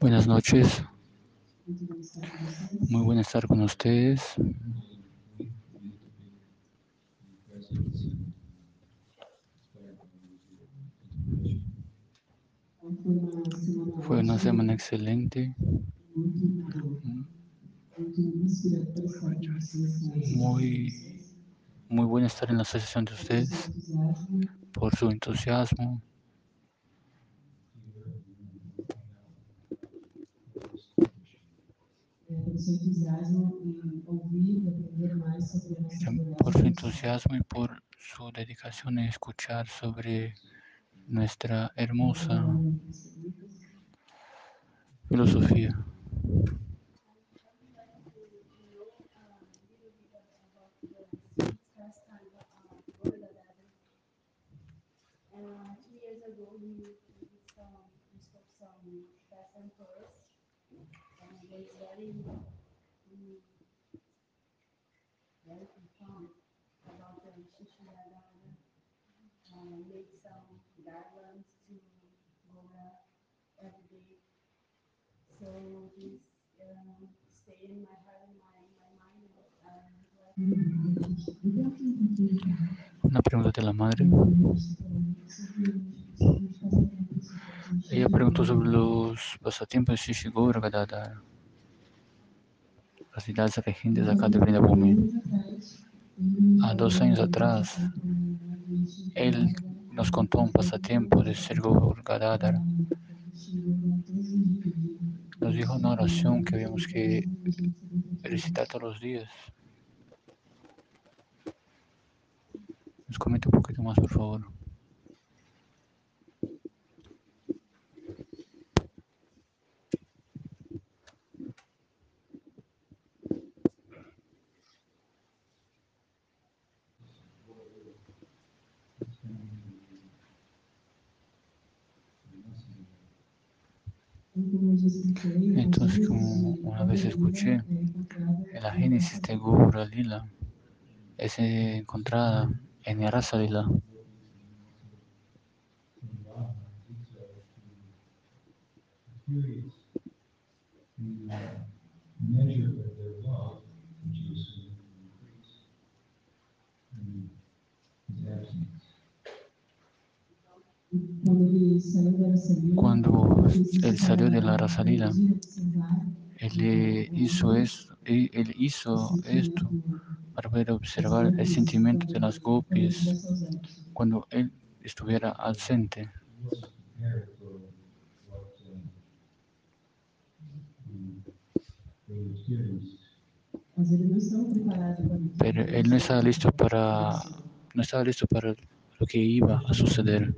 Buenas noches. Muy bueno estar con ustedes. Fue una semana excelente. Muy, muy bueno estar en la asociación de ustedes por su entusiasmo. Por su entusiasmo y por su dedicación a escuchar sobre nuestra hermosa filosofía. Una pregunta de la madre. Ella preguntó sobre los pasatiempos de Shishigura Gadadhara, las idades regentes acá de Vrindavumi. Há dos años atrás, él nos contó un pasatiempo de Sirgur Gadadhara. Nos dijo una oración que habíamos que recitar todos los días. Nos comente un poquito más, por favor. Entonces, como una vez escuché, la génesis de Gura Lila es encontrada en Rasa Lila. Cuando él salió de la Rasalila, él hizo, eso, él hizo esto para poder observar el sentimiento de las gopis cuando él estuviera ausente. Pero él no estaba listo para no estaba listo para lo que iba a suceder.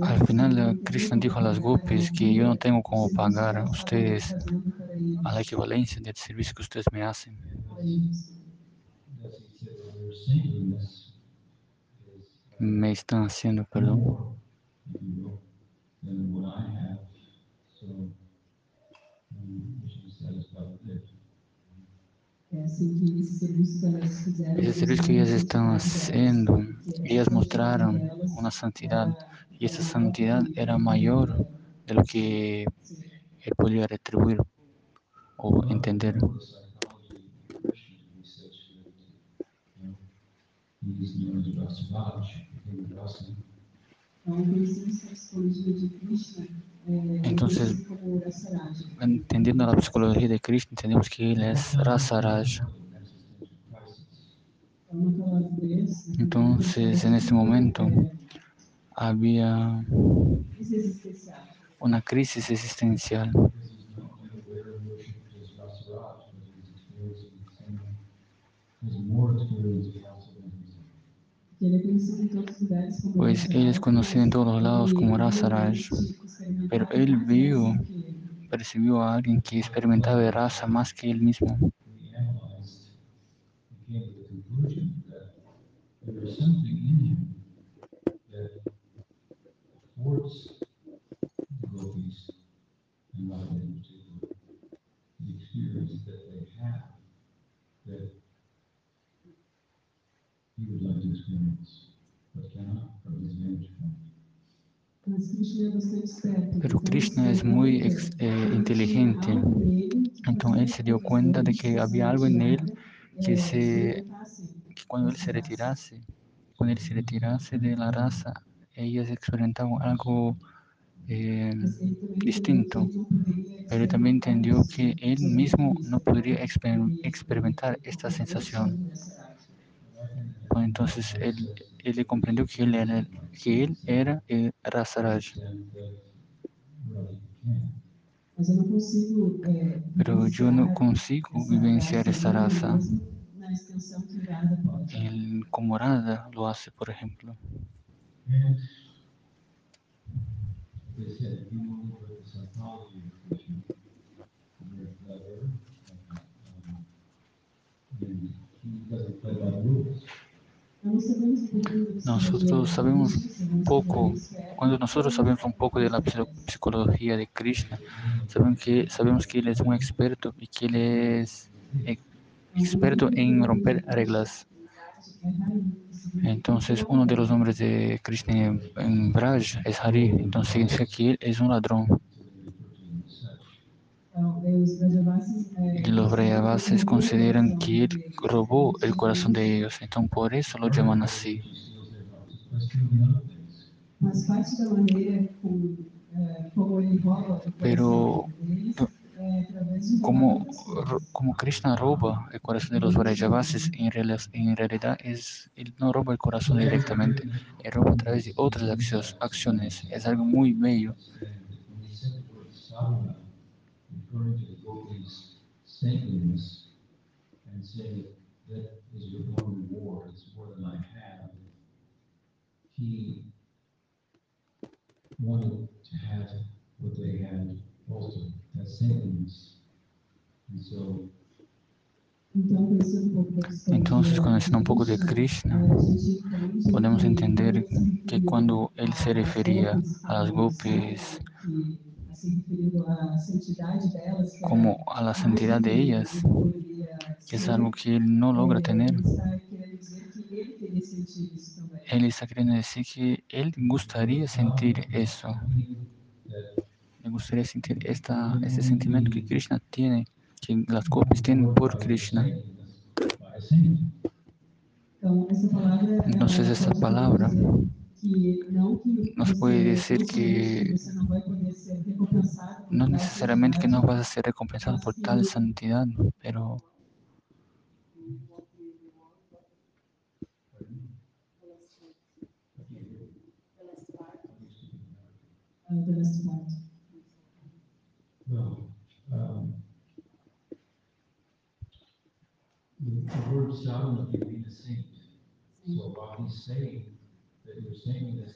Al final, Krishna dijo a las gopis que yo no tengo cómo pagar a ustedes a la equivalencia del servicio que ustedes me hacen. Me están haciendo, perdón. Ese servicio que ellas están haciendo, ellas mostraron una santidad y esa santidad era mayor de lo que él podía retribuir o entender. Entonces, entendiendo la psicología de Krishna, entendemos que él es Rasaraj. Entonces, en este momento, había una crisis existencial. Pues él es conocido en todos lados como Rasaraj, pero él vio, percibió a alguien que experimentaba raza más que él mismo. Pero Krishna es muy eh, inteligente. Entonces él dio cuenta de que había algo en él que, se, que cuando él se retirase, cuando él se retirase de la raza, ellas experimentaban algo eh, distinto. Pero también entendió que él mismo no podría experimentar esta sensación. entonces él, él comprendió que él era, que él era el Rasaraj. Pero yo no consigo vivenciar esta raza. El Comorada lo hace, por ejemplo. Nosotros sabemos poco, cuando nosotros sabemos un poco de la psicología de Krishna, sabemos que, sabemos que él es un experto y que él es experto en romper reglas. Entonces, uno de los nombres de Krishna en Braj es Hari, entonces significa que él es un ladrón. Los Brayavasis consideran que él robó el corazón de ellos, entonces por eso lo llaman así. Pero como, como Krishna roba el corazón de los Vrajavasis, en, en realidad es, él no roba el corazón directamente, él roba a través de otras acciones. Es algo muy bello. Wanted to have what they had also, that saintliness. And so, Entonces, conociendo un poco de Krishna, podemos entender que cuando él se refería a las gopis como a la santidad de ellas, que es algo que él no logra tener, él está queriendo decir que él gustaría sentir eso. Le gustaría sentir esta, este sentimiento que Krishna tiene, que las copias tienen por Krishna. Entonces esta palabra nos puede decir que no necesariamente que no vas a ser recompensado por tal santidad, pero part? Well, um, the, word a saint. So while he's saying that you're saying this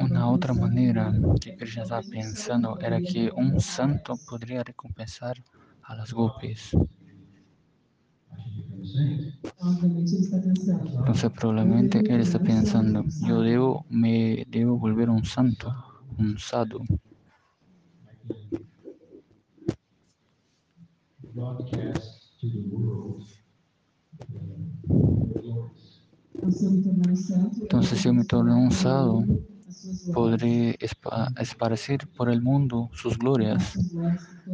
Una otra manera que Krishna estaba pensando era que un santo podría recompensar a las gopis. Entonces probablemente él está pensando, yo debo, me debo volver un santo, un sadhu. Entonces si yo me torno un sadhu, podré esparcir por el mundo sus glorias,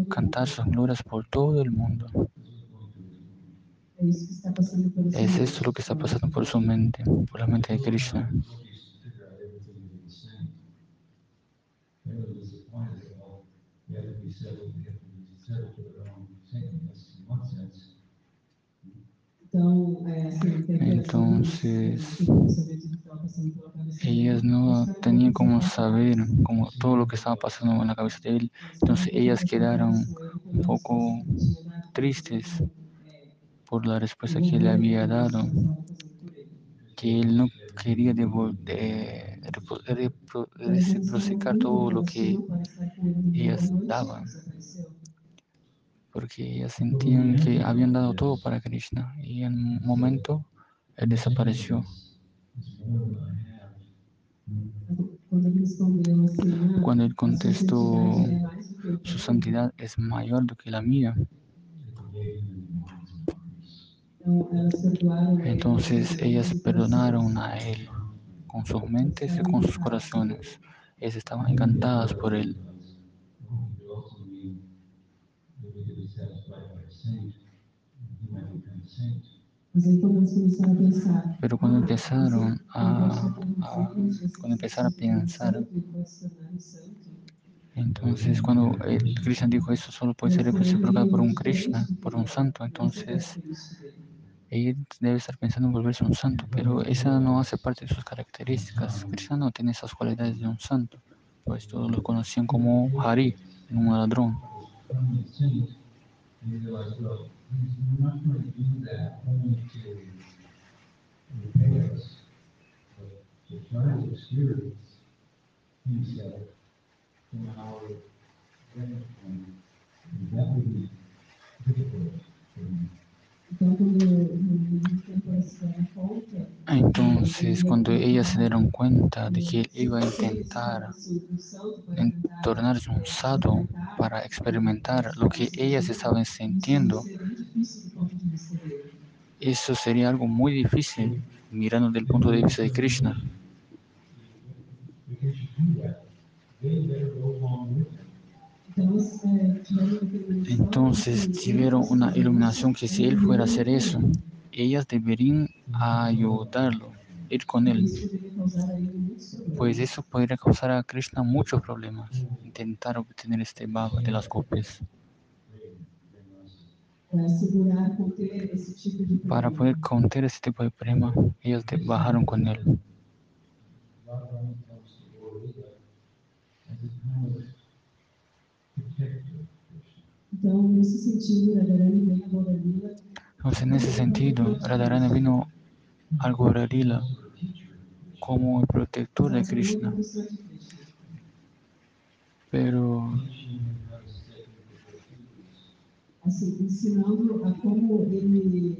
cantar sus glorias por todo el mundo. Es esto lo que está pasando por su mente, por la mente de Krishna. Entonces, ellas no tenían como saber como todo lo que estaba pasando en la cabeza de él. Entonces, ellas quedaron un poco tristes por la respuesta que le había dado, que él no quería de, reciprocar todo lo que ellas daban, porque ellas sentían que habían dado todo para Krishna y en un momento él desapareció. Cuando él contestó, su santidad es mayor do que la mía. Entonces ellas perdonaron a él con sus mentes y con sus corazones. Ellas estaban encantadas por él. Pero cuando empezaron a, a, cuando empezaron a pensar, entonces cuando el Krishna dijo eso solo puede ser reciprocado por un Krishna, por un santo, entonces ella debe estar pensando en volverse un santo, pero esa no hace parte de sus características. Krishna no tiene esas cualidades de un santo, pues todos lo conocían como Hari, un ladrón. Entonces, cuando ellas se dieron cuenta de que iba a intentar tornarse un sadhu para experimentar lo que ellas estaban sintiendo, eso sería algo muy difícil mirando desde el punto de vista de Krishna. Entonces tuvieron una iluminación que si él fuera a hacer eso, ellas deberían ayudarlo, ir con él. Pues eso podría causar a Krishna muchos problemas, intentar obtener este bhava de las copias. Para poder conter ese tipo de prema, ellos bajaron con él. Entonces, en ese sentido, Radharani vino al Gorarila como el protector de Krishna. Pero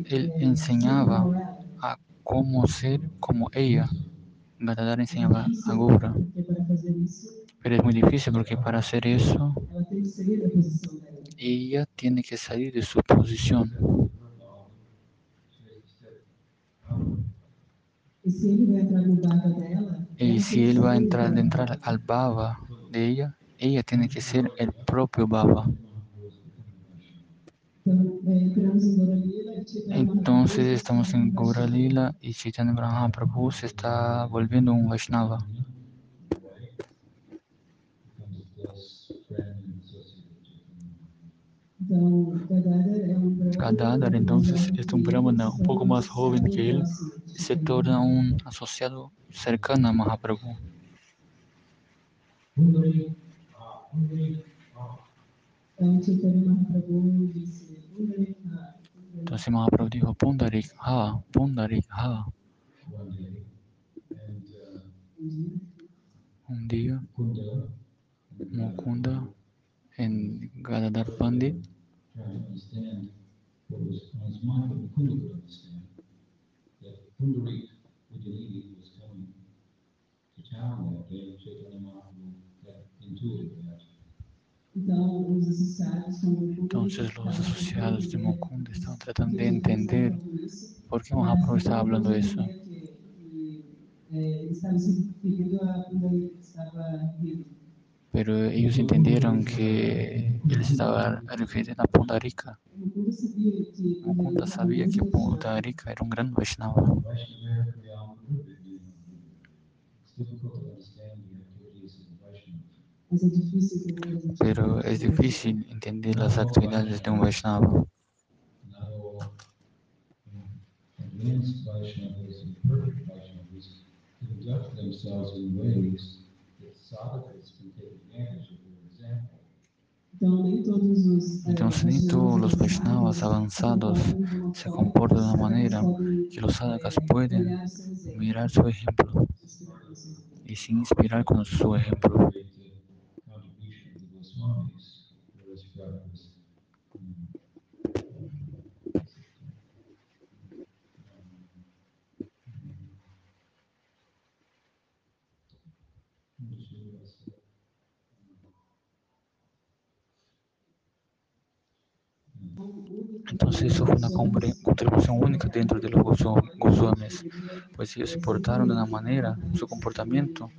él enseñaba a cómo ser como ella. Gadadhar enseñaba a Gura. Pero es muy difícil porque para hacer eso, ella tiene que salir de su posición. Y si él va a entrar, entrar al bhava de ella, ella tiene que ser el propio bhava. Entonces estamos en Gauralila y Chaitanya Brahma Prabhu se está volviendo un Vaishnava. Gadadhar entonces es un brahmana un poco más joven que él se torna un asociado cercano a Mahaprabhu. Entonces Mahaprabhu dijo Pundarik Ha, Pundarik Ha. Un día, Mukunda en Gadadhar Pandit try to understand what was cosmonic and Kunda could understand. That Pundarik Ujjalini was coming to town that day, Chaitanya Mahaprabhu had intuited that. Então, os associados de Mukunda estão tratando de entender por que Mahaprabhu está falando isso. Ele estava se referindo a Pundarik, estava rindo. Pero ellos entendieron que él estaba refiriendo a Pundarika. Mukunda sabía que Pundarika era un gran Vaishnava. Pero es difícil entender las actividades de un Vaishnava. Entonces, ni todos los Vaishnavas avanzados se comportan de una manera que los sadhakas pueden mirar su ejemplo y se inspirar con su ejemplo. Entonces eso fue una contribución única dentro de los Goswamis, pues ellos se portaron de una manera, su comportamiento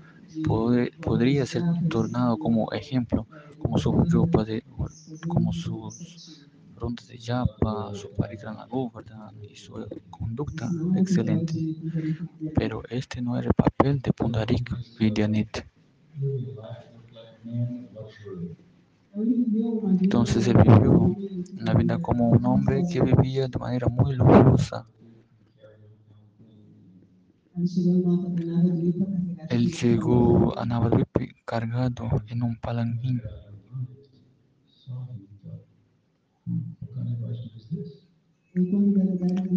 podría ser tornado como ejemplo, como su como sus rondas de yapa, su parikrama govardhan y su conducta excelente. Pero este no era el papel de Pundarik Vidyanit. Entonces él vivió una vida como un hombre que vivía de manera muy lujosa. Él llegó a Navadvipi cargado en un palanquín.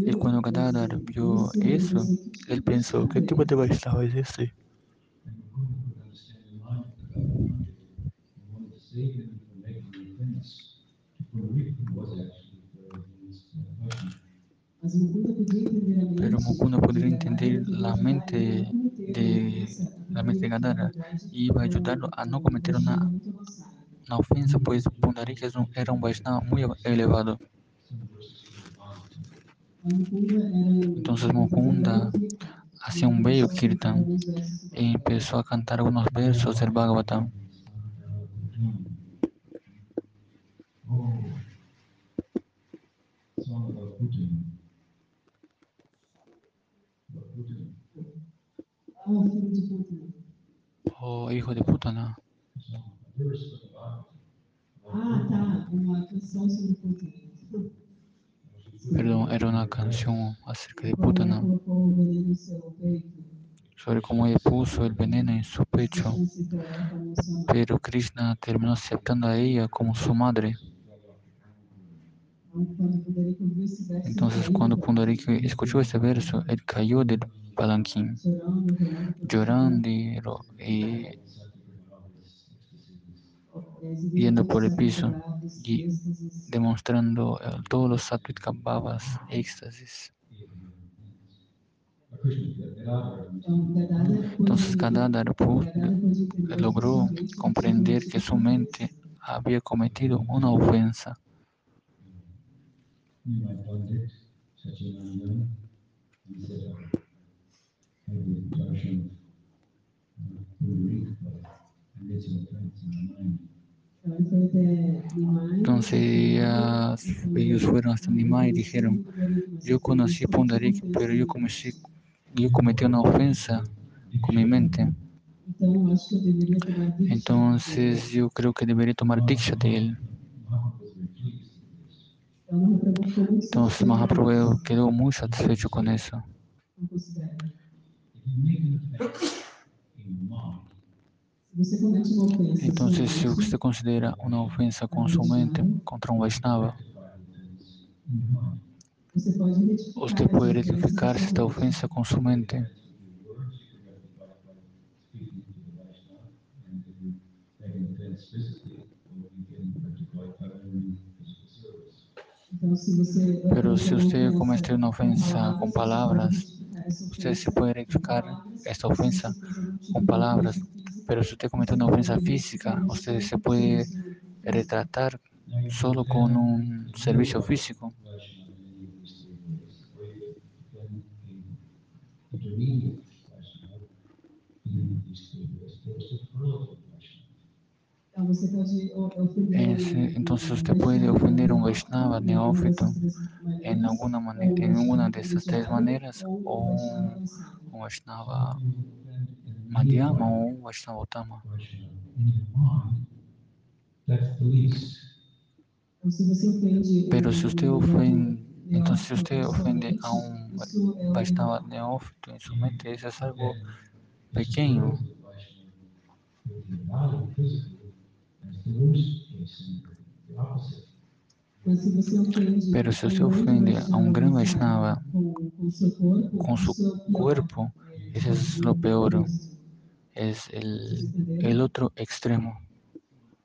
Y cuando Gadadhar vio eso, él pensó, ¿qué tipo de Vaishnava es este? Pero Mukunda podría entender la mente de la mente de Gadara y iba a ayudarlo a no cometer una, ofensa, pues Pundarik era un Vaishnava muy elevado. Entonces Mukunda hacía un bello kirtan y empezó a cantar algunos versos del Bhagavatam. Oh, hijo de puta, no. Perdón, era una canción acerca de Putana, sobre cómo ella puso el veneno en su pecho, pero Krishna terminó aceptando a ella como su madre. Entonces, cuando Pundariki escuchó este verso, él cayó del palanquín, llorando y, yendo por el piso y demostrando eh, todos los sattvic éxtasis. Entonces Gadadhar logró comprender que su mente había cometido una ofensa. Entonces ellos fueron hasta Nimai y dijeron, yo conocí Pundarik, pero yo cometí, yo cometí una ofensa con mi mente. Entonces yo creo que debería tomar diksha de él. Entonces Mahaprabhu quedó muy satisfecho con eso. Entonces, si usted considera una ofensa con su mente contra un Vaishnava, usted puede rectificar esta ofensa con Pero si usted comete una ofensa con palabras, usted se puede rectificar esta ofensa con palabras. Pero si usted comete una ofensa física, usted se puede retratar solo con un servicio físico. Entonces usted puede ofender a un Vaishnava neófito en alguna manera, en una de estas tres maneras, o un Vaishnava Madhyama o un Vaishnavotama. Pero si usted ofende, entonces si usted ofende a un Vaishnava neófito en su mente, eso es algo pequeño. Pero si usted ofende a un gran Vaishnava con su cuerpo, eso es lo peor. Es el, el otro extremo.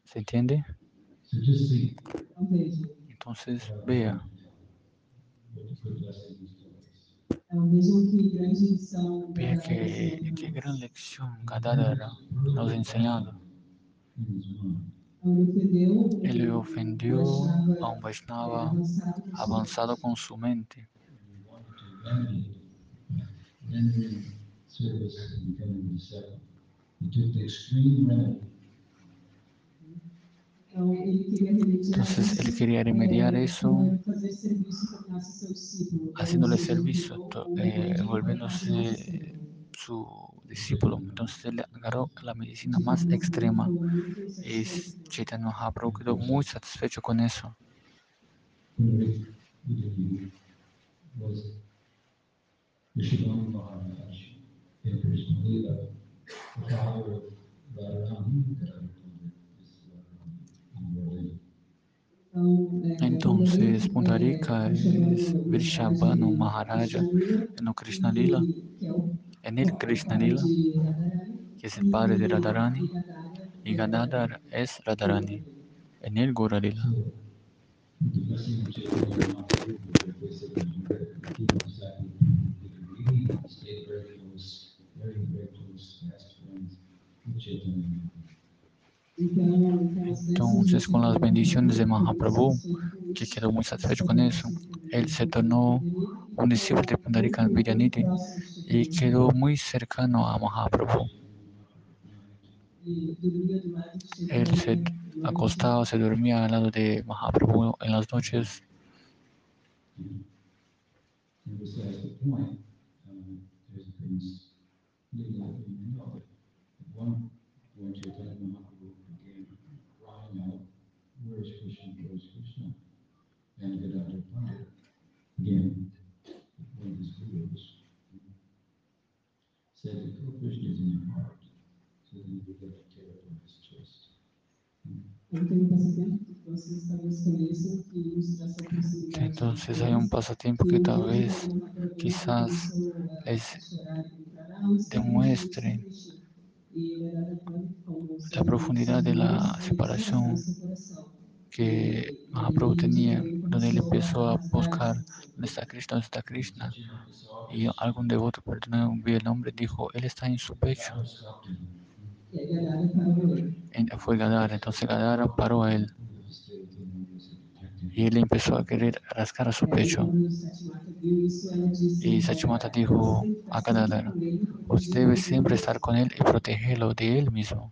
¿Se entiende? Entonces, vea. Vea qué, qué gran lección Gadadhara nos ha enseñado Ele ofendió a un Vaishnava avanzado con su mente. Entonces él quería remediar eso haciéndole servicio, eh, volviéndose su discípulo. Entonces él agarró la medicina más extrema y Chaitanya Mahaprabhu quedó muy satisfecho con eso. Entonces, Pundarika es Vrishabhanu Maharaja en Krishna Lila, en el Krishna Lila, que es el padre de Radharani, y Gadadhar es Radharani, en el Gora Lila. Entonces, con las bendiciones de Mahaprabhu, que quedó muy satisfecho con eso, él se tornó un discípulo de Pundarika Vidyanidhi y quedó muy cercano a Mahaprabhu. Él se acostaba, se dormía al lado de Mahaprabhu en las noches one of his gurus, Entonces hay un pasatiempo que tal vez quizás les demuestre la profundidad de la separación que Mahaprabhu tenía, donde él empezó a buscar dónde está Krishna, dónde está Krishna. Y algún devoto, perdón, no vi el nombre, dijo, él está en su pecho. Fue Gadara, entonces Gadara paró a él. Y él empezó a querer rascar a su pecho. Y Sachimata dijo a Gadara, usted debe siempre estar con él y protegerlo de él mismo.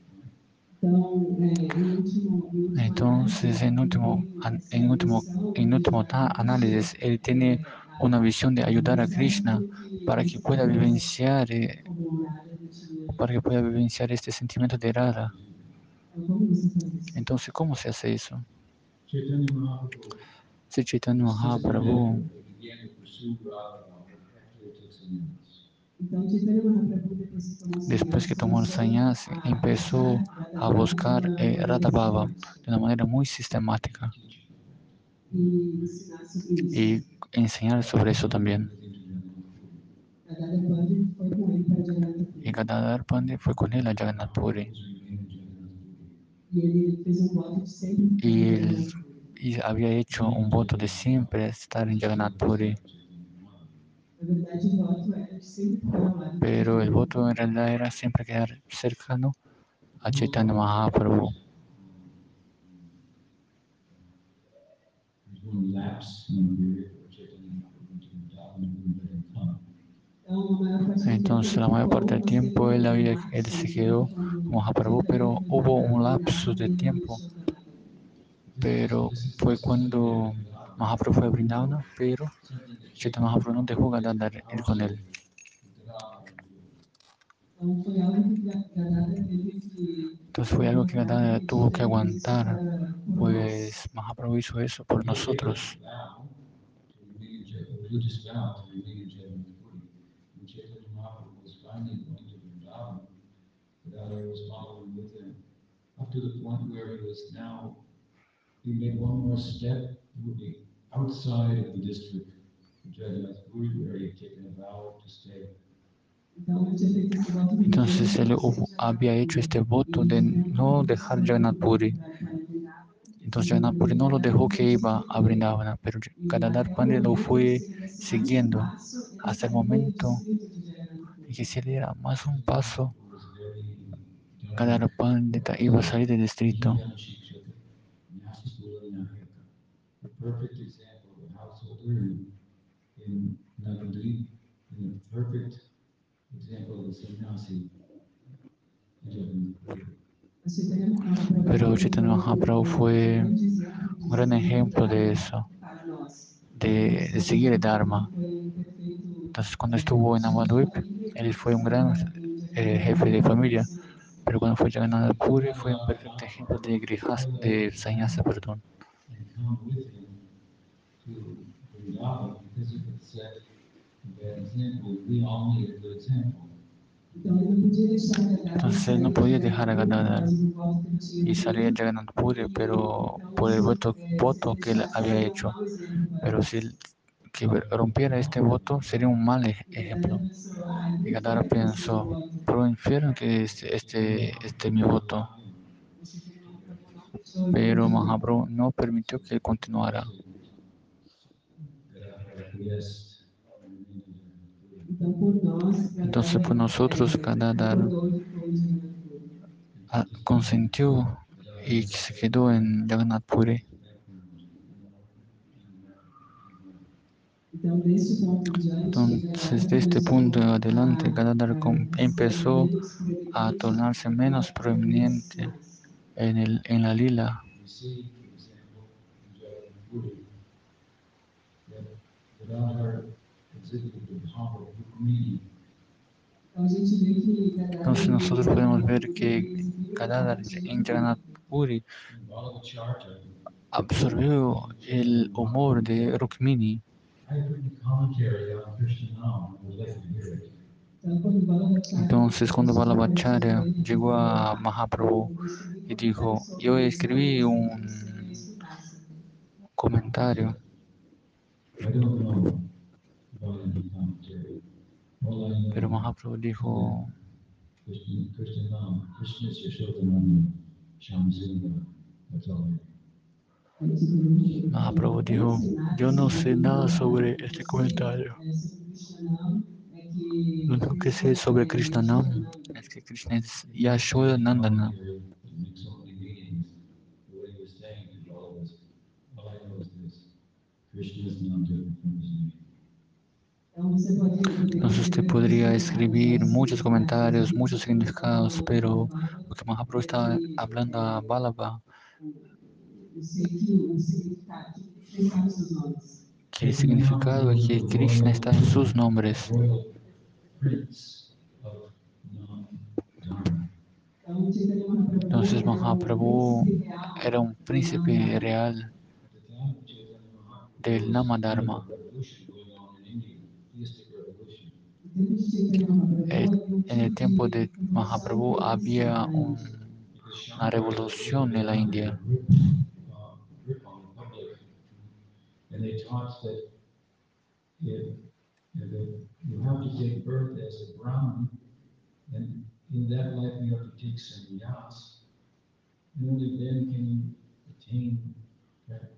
Entonces, en último, en último, en último análisis, él tiene una visión de ayudar a Krishna para que pueda vivenciar, para que pueda vivenciar este sentimiento de Radha. Entonces, ¿cómo se hace eso? Si Chaitanya Mahaprabhu Después que tomó el sannyas, empezó a buscar eh, Radha Baba de una manera muy sistemática y enseñar sobre eso también. Y Gadadhar Pandit fue con él a Jagannath Puri. Y él y había hecho un voto de siempre estar en Jagannath Puri. Pero el voto en realidad era siempre quedar cercano a Chaitanya Mahaprabhu. Entonces, la mayor parte del tiempo él, había, él se quedó Mahaprabhu, pero hubo un lapso de tiempo. Pero fue cuando Mahaprabhu fue pero Chaitanya no dejó Gadadhar ir con él. Entonces fue algo que tuvo que aguantar, pues Mahaprabhu hizo eso por nosotros. to the point where now, made one more step, outside of the district taken a vow to stay. Entonces él había hecho este voto de no dejar Jagannath Puri. Entonces Jagannath Puri no lo dejó que iba a Vrindavana, pero Gadadhar Pandit lo fue siguiendo hasta el momento y que si él diera más un paso, Gadadhar Pandita iba a salir del distrito. Perfect example of a householder in, in Navadvip, and a perfect example of a sannyasi in. Pero Chaitanya Mahaprabhu fue un gran ejemplo de eso, de, de seguir el Dharma. Entonces cuando estuvo en Amadvip, él fue un gran eh, jefe de familia, pero cuando fue Jagannath Puri fue un perfecto ejemplo de grihas, de sannyasa, perdón. and come with him Entonces no podía dejar a Gadadhar y salir a Jagannath Puri, pero por el voto, voto que él había hecho. Pero si que rompiera este voto sería un mal ej- ejemplo. Y Gadadhar pensó, pro infierno que este, este, este es mi voto. Pero Mahaprabhu no permitió que él continuara. Gadadhar acquiesced and remained in Jagannath Puri. Entonces, pues nosotros, Gadadhar ah, consentió y se quedó en Jagannath Puri. Entonces, de este punto adelante, Gadadhar empezó a tornarse menos prominente en, el, en la lila. We see, for example, in Jagannath Puri, that Gadadhar exhibited the power of Rukmini. Entonces nosotros podemos ver que Gadadhar en Jagannath Puri absorbió el humor de Rukmini. Entonces cuando Balabhacharya llegó a Mahaprabhu y dijo, yo escribí un comentario, pero Mahaprabhu dijo. Mahaprabhu dijo, yo no sé nada sobre este comentario. Lo único que sé sobre Krishna Nam es que Krishna es Yashoda Nandana. Commentary that makes so many meanings. The way he was saying to all of us, all I know is this. Krishna is not different from his name. Entonces usted podría escribir muchos comentarios, muchos significados, pero lo que Mahaprabhu está hablando a Balaba, que el significado es que Krishna está en sus nombres. Entonces Mahaprabhu era un príncipe real revolution. Eh, En el tiempo de Mahaprabhu había un- una revolución en la India. in that life you have to take and only then can you attain that.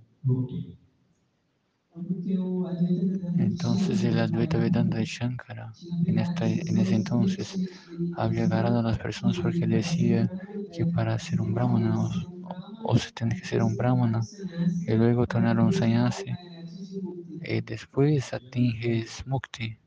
Entonces el Advaita Vedanta de Shankara en, esta, en ese entonces había agarrado a las personas porque decía que para ser un brahmana o, se tiene que ser un brahmana y luego tornar un sannyasi y después atinges mukti.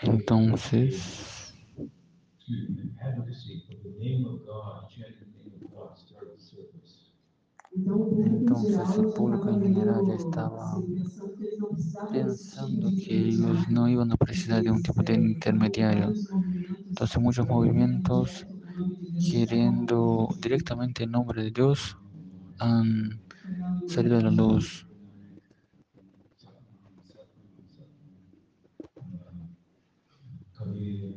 Entonces, entonces el público en general ya estaba pensando que ellos no iban a precisar de un tipo de intermediario. Entonces muchos movimientos queriendo directamente el nombre de Dios, han salido a la luz. Kabir,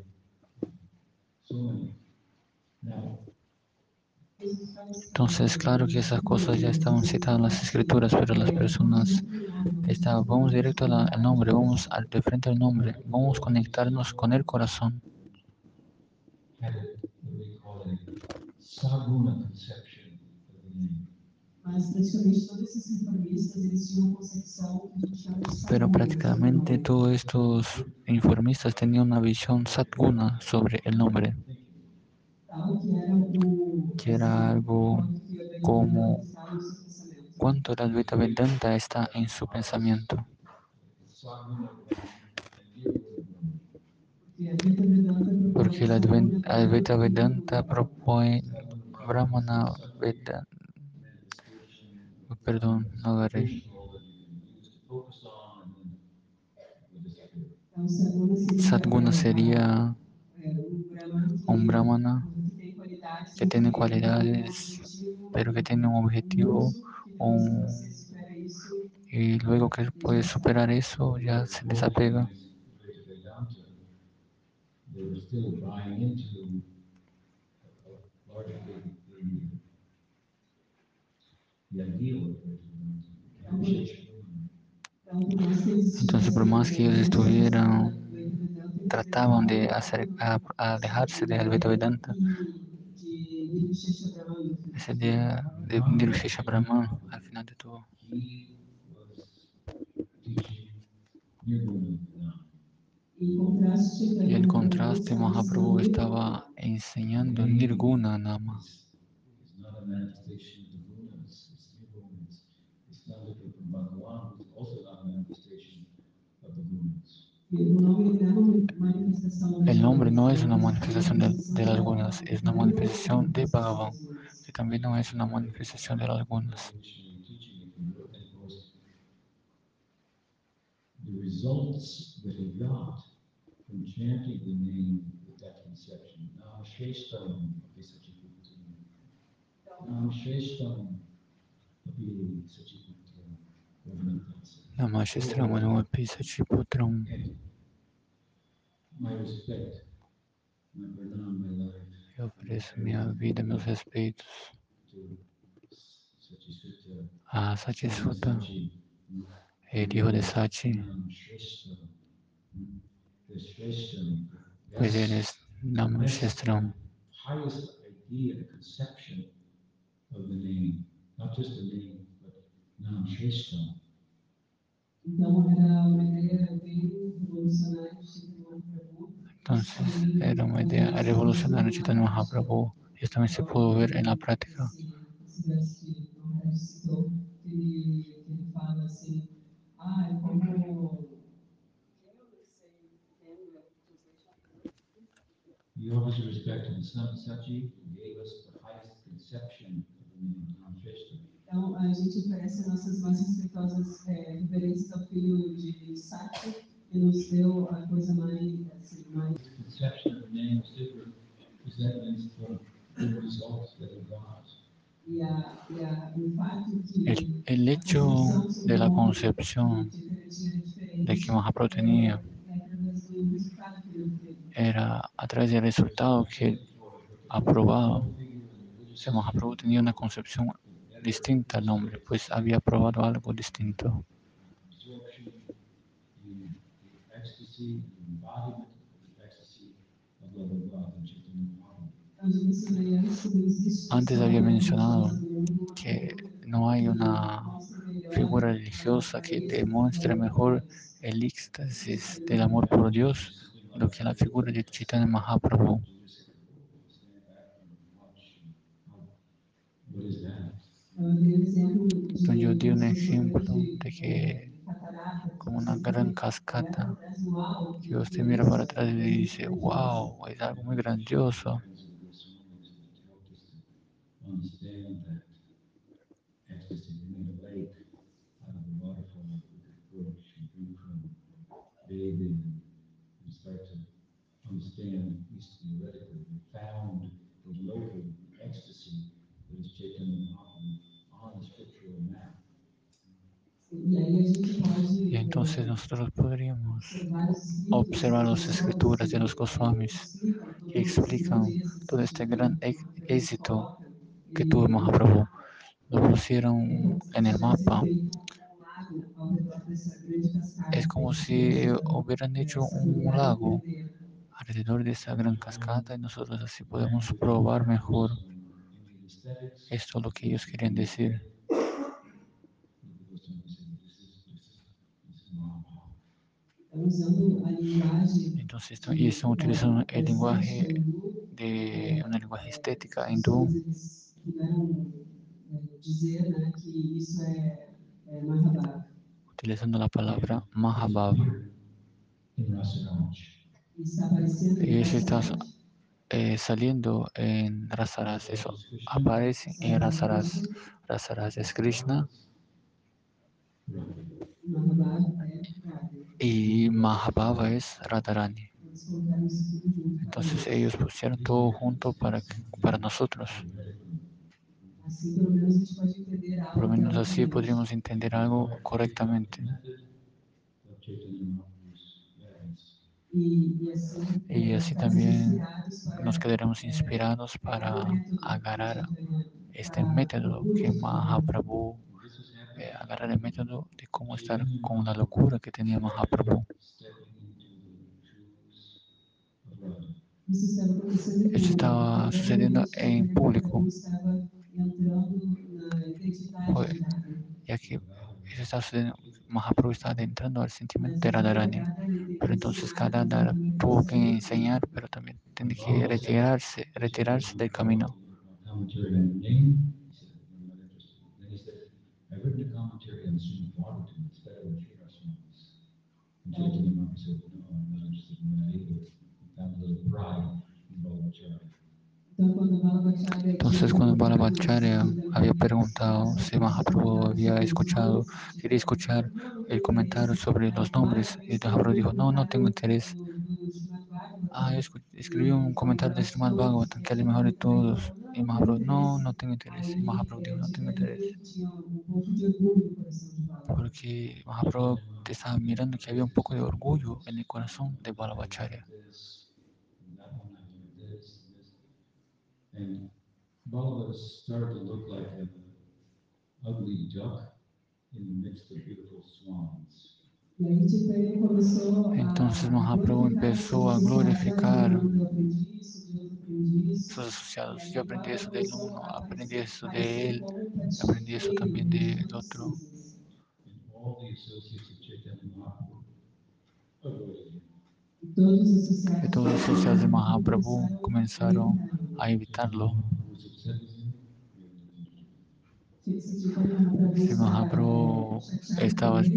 so many. Now, Entonces, claro que esas cosas ya estaban citadas en las escrituras, pero las personas estaban, vamos directo al nombre, vamos al, de frente al nombre, vamos a conectarnos con el corazón. Pero prácticamente todos estos informistas tenían una visión satguna sobre el nombre, que era algo como cuánto el Advaita Vedanta está en su pensamiento. Porque el Advaita Vedanta propone Brahmana Vedanta. Perdón, no agarré. Satguna sería un Brahmana que tiene cualidades, pero que tiene un objetivo un- y luego que puede superar eso ya se desapega. Entonces, por más que ellos estuvieran, trataban de hacer, alejarse de Advaita Vedanta, ese día de Nirvishesha Brahman, al final de todo. Y Prabhupada contraste, Mahaprabhu estaba enseñando Nirguna Nama. It's, it's not a manifestation of the gunas, it's nirguna. It's, it's not different from Bhagavan, who's also not a manifestation of the gunas. que o nome não é uma manifestação das El nombre no es una manifestación de, de las manifestação gunas, es una manifestación de Bhagavan, que también no es una manifestación de las gunas. Traditionally teaching, if you look at those, the results that he got from chanting the name with that conception, Nam Sheshtam Api Sachiputra. Nam Sheshtam Api Sachiputra. Raghunatha. Namashistramanu Pisachiputram. And my respect, my pranam, my life Eu ofereço minha vida, meus respeitos to Sachisuta. a Satissuta, Sachi, el hijo de Sachi, Nam Shrestha. The Shrestha. pues that's eres Namashistram, highest idea, the conception of the name, not just the name, but Nam Shrestha. Então, era uma ideia bem revolucionária de Chaitanya Mahaprabhu. Entonces era una idea revolucionaria de Chaitanya Mahaprabhu. Y esto también se pudo ver en la práctica. Esse, esse verso que o Maharaj citou, que ele, que ele fala assim, ah, é como... We always respect to the son of Sachi, who gave us the highest conception of the name Nam Shrestha. Então, a gente oferece nossas mais respeitosas é, reverências ao filho de Sati, que nos deu a coisa mais, assim, mais e, a, e a, El, el hecho de la concepción de que Mahaprabhu tenía era a través del resultado que aprobado. O sea, Mahaprabhu tenía una concepción distinta al nombre, pues había probado algo distinto. antes uma mencionado que no hay una figura religiosa que demuestre mejor el éxtasis del amor por Dios do que la figura de Chaitanya Mahaprabhu. That? Eu dei um exemplo de um que eh, como una gran cascata que usted mira para atrás y dice, wow, es algo muy grandioso. Found the of ecstasy that is Chaitanya Mahaprabhu on the scriptural map. E aí a gente pode Y entonces nosotros podríamos observar las escrituras de los Goswamis que explican todo este gran éxito que tuvo Mahaprabhu. Lo pusieron en el mapa. Es como si hubieran hecho un lago alrededor de esa gran cascada y nosotros así podemos probar mejor esto es lo que ellos querían decir. Então, usando a linguagem Entonces, y están utilizando el lenguaje de una lenguaje estética os hindú, eh, Mahabharata. utilizando la palabra Mahabhav. In Rasaramach. Está aparecendo Y eso está eh, saliendo en Rasaras, eso aparece en Rasaras. Rasaras es Krishna. Y Mahabhava es Radharani. Entonces ellos pusieron todo junto para, para nosotros. Por lo menos así podríamos entender algo correctamente. Y así también Nos quedaremos inspirados para agarrar este método que Mahaprabhu, eh, agarrar el método de cómo estar con la locura que tenía Mahaprabhu. público. estaba sucediendo en público. Ya que eso estaba sucediendo, Mahaprabhu estaba adentrando al sentimiento de Radharani. Pero entonces cada Radha tuvo que enseñar, pero también tiene que retirarse, retirarse del camino. Commentary on the name, he said, I'm not interested. Then he said, I've written a commentary on Srimad Bhagavatam, it's better than. And a Entonces cuando había preguntado si Mahaprabhu había escuchado, quería escuchar el comentario sobre los nombres, y Mahaprabhu dijo, no, no tengo interés. Ah, yo escribí un comentario de Srimad Bhagavatam, que es el mejor de todos. Y Mahaprabhu, no, no tengo interés. Y Mahaprabhu dijo, no tengo interés. Porque Mahaprabhu estaba mirando que había un poco de orgullo en el corazón de an ugly. Entonces Mahaprabhu empezó a glorificar sus asociados. Yo aprendí eso del uno, aprendí eso de él, aprendí eso también del otro. Que todos los asociados de Mahaprabhu comenzaron a evitarlo. Ver com ele.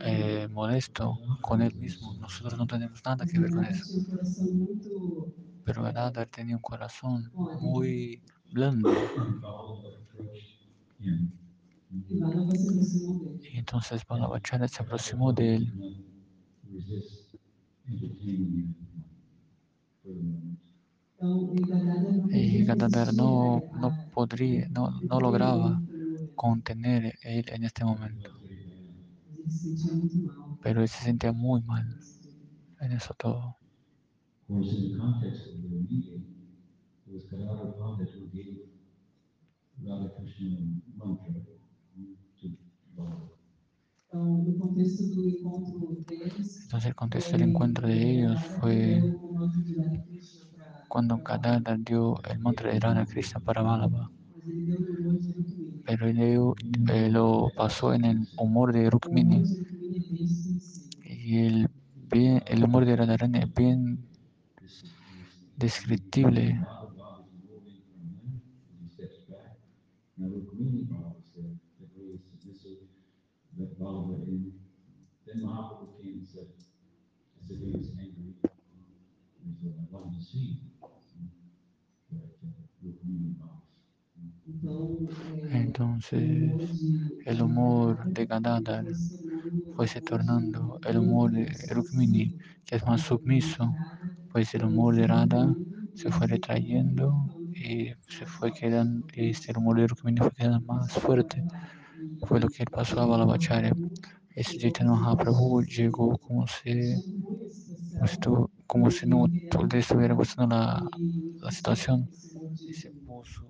eh, molesto con él mismo, nosotros no tenemos nada que ver con eso. Pero Gadadhar tenía un corazón muy blando y entonces Balabhacharya se aproximó de él y podia Gadadhar no, no podría, no, no lograba contener él en este momento, pero él se sentía muy mal en eso todo. Entonces el contexto del encuentro de ellos fue cuando dio el mantra de Krishna para Rukmini. pero eh, lo pasó en el humor de Rukmini y el, el humor de Radharani es bien descriptible. Came and said, he was angry. But uh, Rukmini Baba. Então, é, Entonces humor el humor de Gadadhar foi se tornando el humor de Rukmini, que es más submiso, pues el humor de Radha se fue retrayendo y se fue quedando, este rumor de Rukmini fue quedando más fuerte. Fue lo que pasó a Balabacharya. Ese Chaitanya Mahaprabhu llegó como si, como si, no estuviera gustando la, la situación y se puso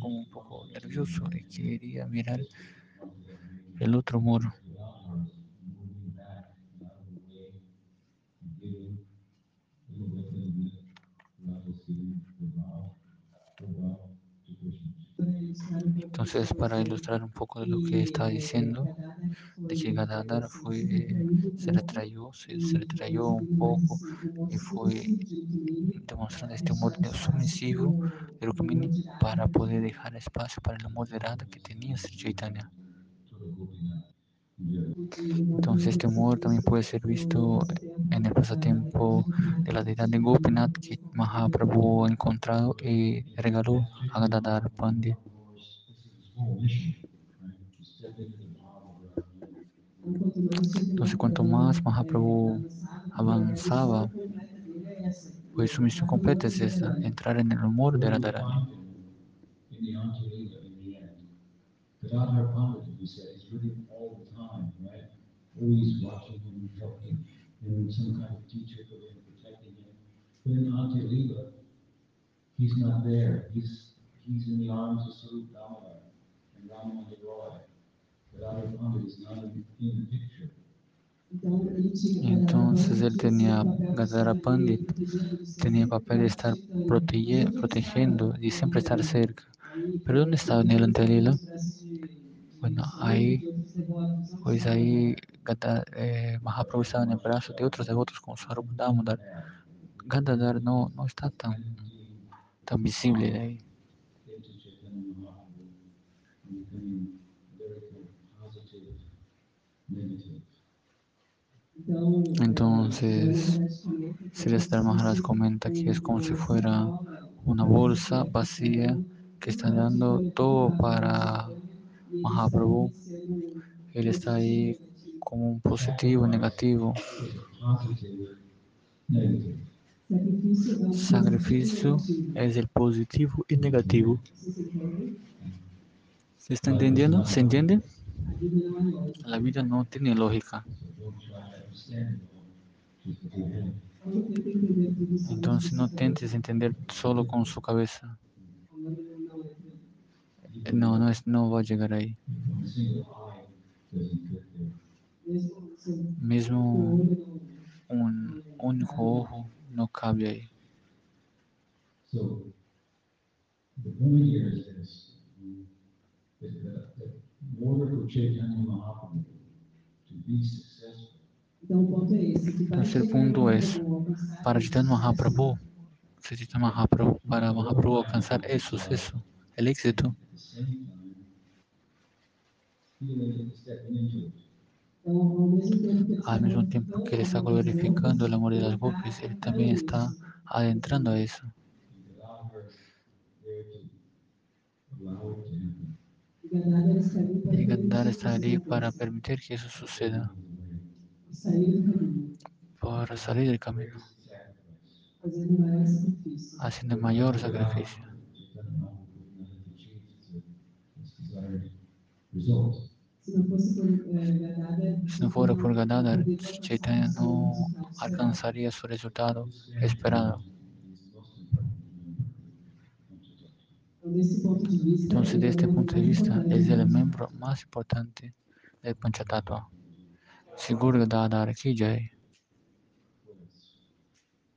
como un poco nervioso y quería mirar el otro muro. moving back Entonces, para ilustrar un poco de lo que estaba diciendo, de que Gadadhar fue, se retrayó, se, se retrayó un poco y fue demostrando este amor sumisivo de Rukmini para poder dejar espacio para el amor de Radha que tenía Sri Chaitanya. Entonces, este amor también puede ser visto en el pasatiempo de la deidad de Gopinath que Mahaprabhu ha encontrado y regaló a Gadadhar Pandit. Entonces, cuanto más Mahaprabhu avanzaba, pues su misión completa es entrar en el amor de Radharani. Always watching him, helping him, some kind of teacher for him, protecting him. But in Anjalila, he's not there. He's, he's in the arms of Sarup Damodar and Ramananda Roy. Gadadhar Pandit is not in, the picture. Entonces él tenía, Gadadhara Pandit tenía papel de estar protege- protegiendo y siempre estar cerca. Pero ¿dónde estaba en el Antelila? Bueno, ahí, pues ahí Gada- eh, Mahaprabhu estaba en el brazo de otros devotos como Sarup Damodar. Gadadhar no, no está tan, tan visible de ahí. Entonces, Sridhar Maharaj comenta que es como si fuera una bolsa vacía que está dando todo para Mahaprabhu. Él está ahí como un positivo negativo. Sacrificio es el positivo y negativo. ¿Se está entendiendo? ¿Se entiende? La vida no tiene lógica. Entonces no intentes entender solo con su cabeza. No, no, es, no va a llegar ahí. A single eye doesn't fit there. Mismo un único ojo no cabe ahí. So the point here is this, um, that, that, that in order for Chaitanya Mahaprabhu to be successful, Entonces el punto es, para Chaitanya Mahaprabhu, Sri Chaitanya Mahaprabhu, para Mahaprabhu alcanzar eso, eso, el éxito, at the al mismo tiempo que él está glorificando el amor de las gopis, él también está adentrando a eso. Y Gandhar está ahí para permitir que eso suceda, para salir del camino, haciendo mayor sacrificio. Chaitanya Mahaprabhu would not have achieved the- this Si no fuera por Gadadhar, Chaitanya no alcanzaría su resultado esperado. Entonces, desde este punto de vista, es el miembro más importante del Panchatattva. Sigur Gadadhar ki jai.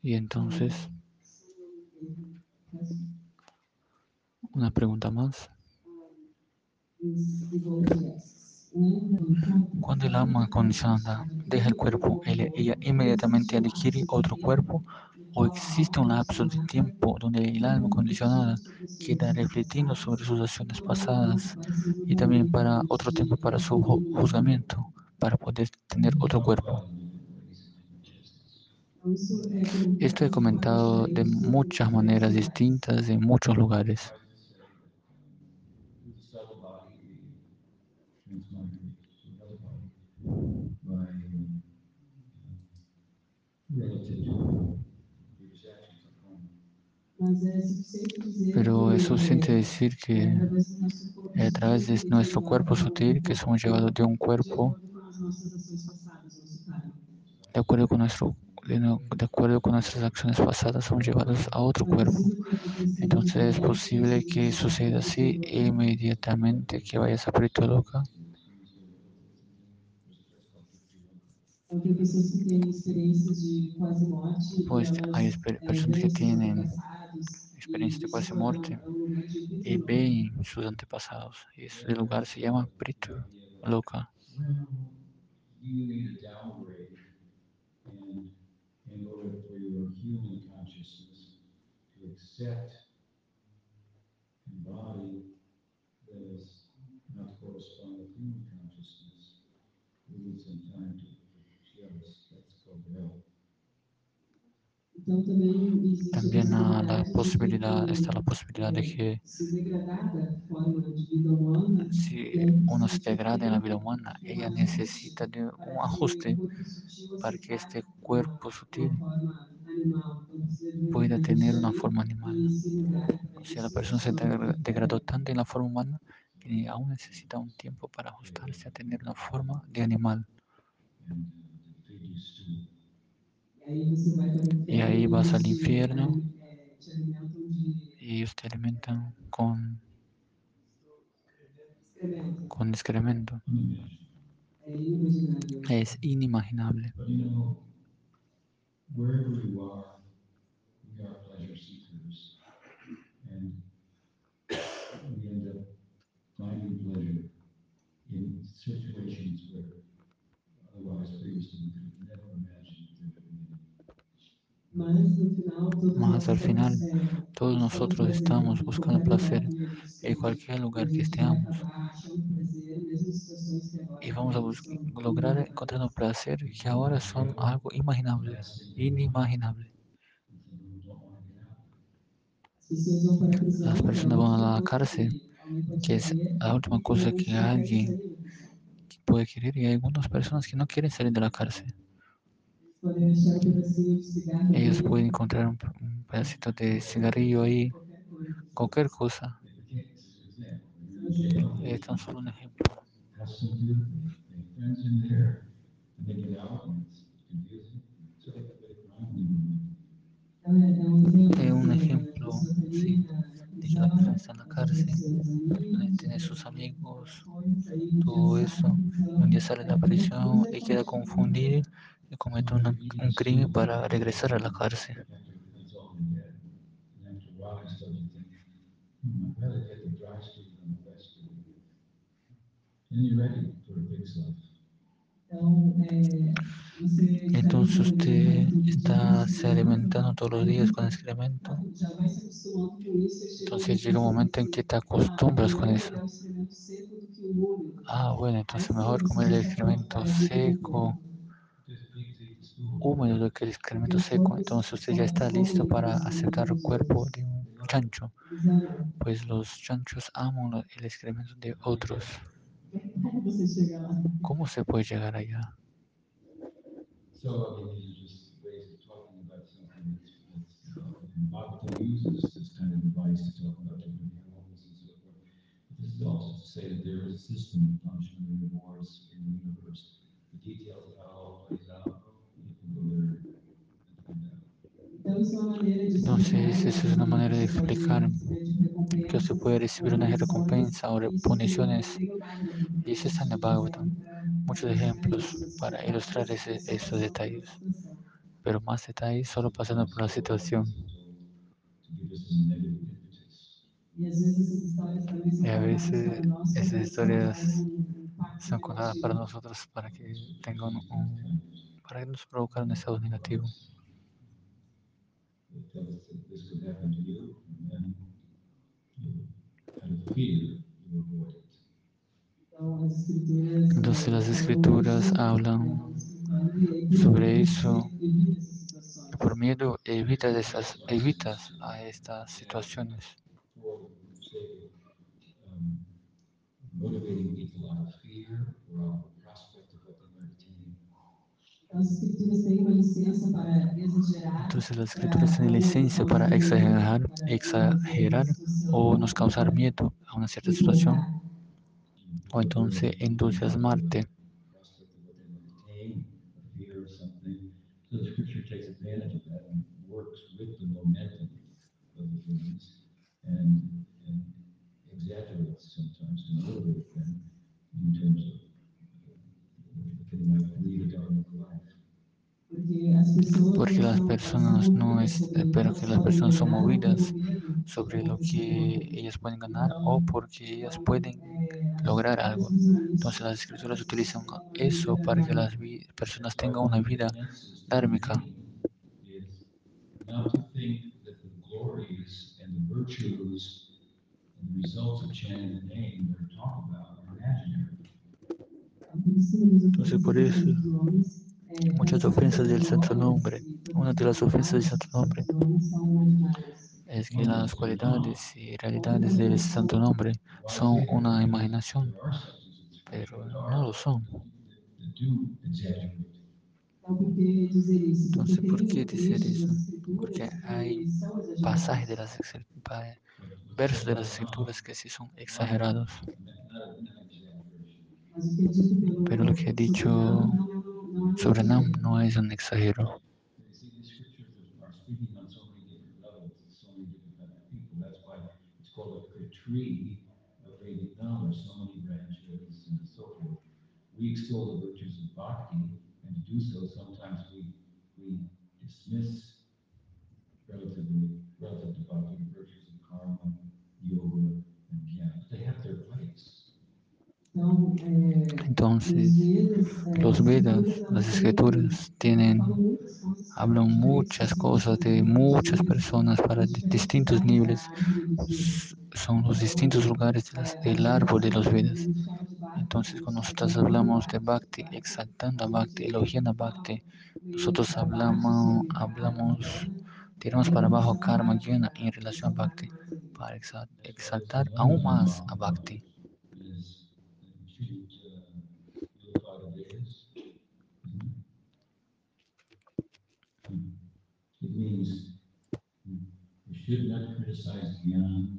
Y entonces, una pregunta más. Cuando el alma incondicionada deja el cuerpo, ella, ella inmediatamente adquiere otro cuerpo o existe un lapso de tiempo donde el alma condicionada queda refletiendo sobre sus acciones pasadas y también para otro tiempo para su ju- juzgamiento, para poder tener otro cuerpo. Esto he comentado de muchas maneras distintas en muchos lugares. We dispel the body, we transmigrate to another body by um, relative to previous actions of karma. Mas é suficiente dizer Pero es que suficiente é, decir que a través de nuestro cuerpo sutil que somos llevados de un cuerpo de acuerdo con nuestro de, acuerdo con nuestras acciones pasadas somos llevados a otro cuerpo. Entonces es posible que suceda así inmediatamente que vayas a Prito Loca. Pues hay personas que tienen antepassados experiencias de e quase isso é, morte é um lugar de y vida ven sus antepasados. Y ese lugar se llama Prito Loca. Well, you need a downgrade and in order for your human consciousness to accept a body that is not correspond with human consciousness, we need some time to adjust. That's called hell. Então, também existe a También a la possibilidade posibilidad, está la posibilidad de que, si uno se degrada en la vida humana, ella necesita de un ajuste para que este cuerpo sutil pueda tener una forma animal. Si la persona se degra- degradó tanto en la forma humana que aún necesita un tiempo para ajustarse a tener una forma de animal. E aí vas al infierno. Y ellos te alimentan con, con excremento. Es inimaginable. Mas al final, todos nosotros estamos buscando placer en cualquier lugar que estemos. Y vamos a lograr encontrar un placer que ahora son algo imaginable, inimaginable. Las personas van a la cárcel, que es la última cosa que alguien puede querer y hay algunas personas que no quieren salir de la cárcel. Ellos pueden encontrar un, un pedacito de cigarrillo ahí, cualquier cosa. Es tan solo un ejemplo. Es un ejemplo, sí, de que la persona está en la cárcel, tiene sus amigos, todo eso, un día sale de la prisión y queda confundido comete una- un crimen para regresar a la cárcel. Entonces usted está se alimentando todos los días con excremento. Entonces llega un momento en que te acostumbras con eso. Ah, bueno, entonces mejor comer el excremento seco, húmedo do que el excremento seco. Entonces usted ya está listo para aceptar el cuerpo de un chancho. Pues los chanchos aman el excremento de otros. ¿Cómo se puede llegar allá? Entonces, esa es una manera de explicar que usted puede recibir una recompensa o puniciones. Y eso está en el Bhagavatam. Muchos ejemplos para ilustrar ese- esos detalles. Pero más detalles solo pasando por la situación. Y a veces esas historias son contadas para nosotros para que tengan un, para que nos provocar un estado negativo. Entonces las escrituras hablan sobre eso por miedo evitas esas, evitas a estas situaciones. Entonces las escrituras tienen licencia para exagerar, exagerar o nos causar miedo a una cierta situación o entonces entusiasmarte. a and works with the momentum of the things and, exaggerates sometimes to motivate them in terms of porque las personas no es, sobre pero que las personas son movidas sobre lo que ellas pueden ganar o porque ellas pueden lograr algo. Entonces las escrituras utilizan eso para que las personas tengan una vida dármica. Entonces, por eso, Muchas ofensas del santo nombre. Una de las ofensas del santo nombre es que las cualidades y realidades del santo nombre son una imaginación, pero no lo son. Entonces, ¿por qué decir eso? Porque que hay. Pasajes de las versos de las escrituras que sí son exagerados. Pero lo que he dicho sobre Nam não- não- não é Sobre um Nam exagero. no es un exagero. You see, these scriptures are speaking on so many different levels, so many different kinds of people. That's why it's called a, a tree of Vedic knowledge, so many branches and so forth. We extol the virtues of bhakti, and to do so, sometimes we, we dismiss relatively, relative to bhakti, the virtues of karma, yoga, and jnana. They have their place. Entonces, los Vedas, las escrituras, tienen, hablan muchas cosas de muchas personas para distintos niveles. Son los distintos lugares del árbol de los Vedas. Entonces, cuando nosotros hablamos de Bhakti, exaltando a Bhakti, elogiando a Bhakti, nosotros hablamos, hablamos, tiramos para abajo karma jnana en relación a Bhakti, para exa- exaltar aún más a Bhakti. Uh, vilify the Vedas. Mhm. Hmm. It means we should not criticize Gyan,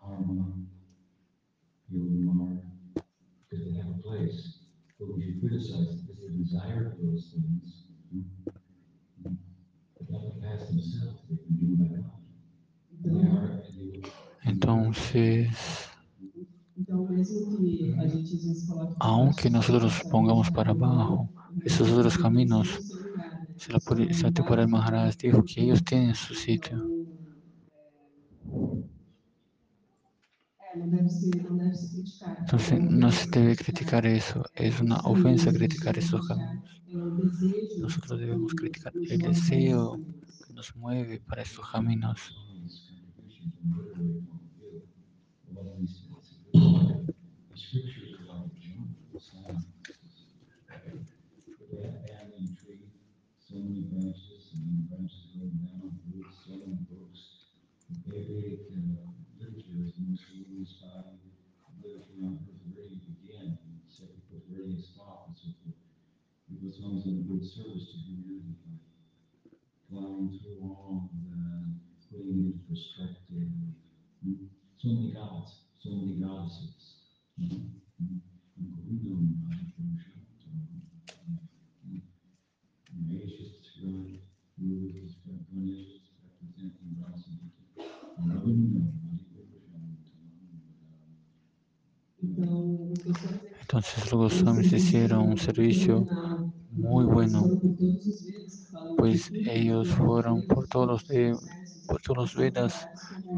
karma, yoga, because they have a place. But we should criticize they desire for those things. Baixo, nosotros pongamos para abajo esos otros caminos, Satyapurana Maharaj dijo que ellos tienen su sitio. Entonces, no se debe criticar eso. Es una ofensa criticar esos caminos. Nosotros debemos criticar el deseo que nos mueve para estos caminos. Vedic uh, literature is the most unified literature on earth, where you begin? Except with where do you stop, and so forth. It was always in good service to humanity by plowing through all the, putting into perspective. So many gods, so many goddesses. Hmm? Hmm? Los Goswamis hicieron un servicio muy bueno, pues ellos fueron por todos los, por todos los Vedas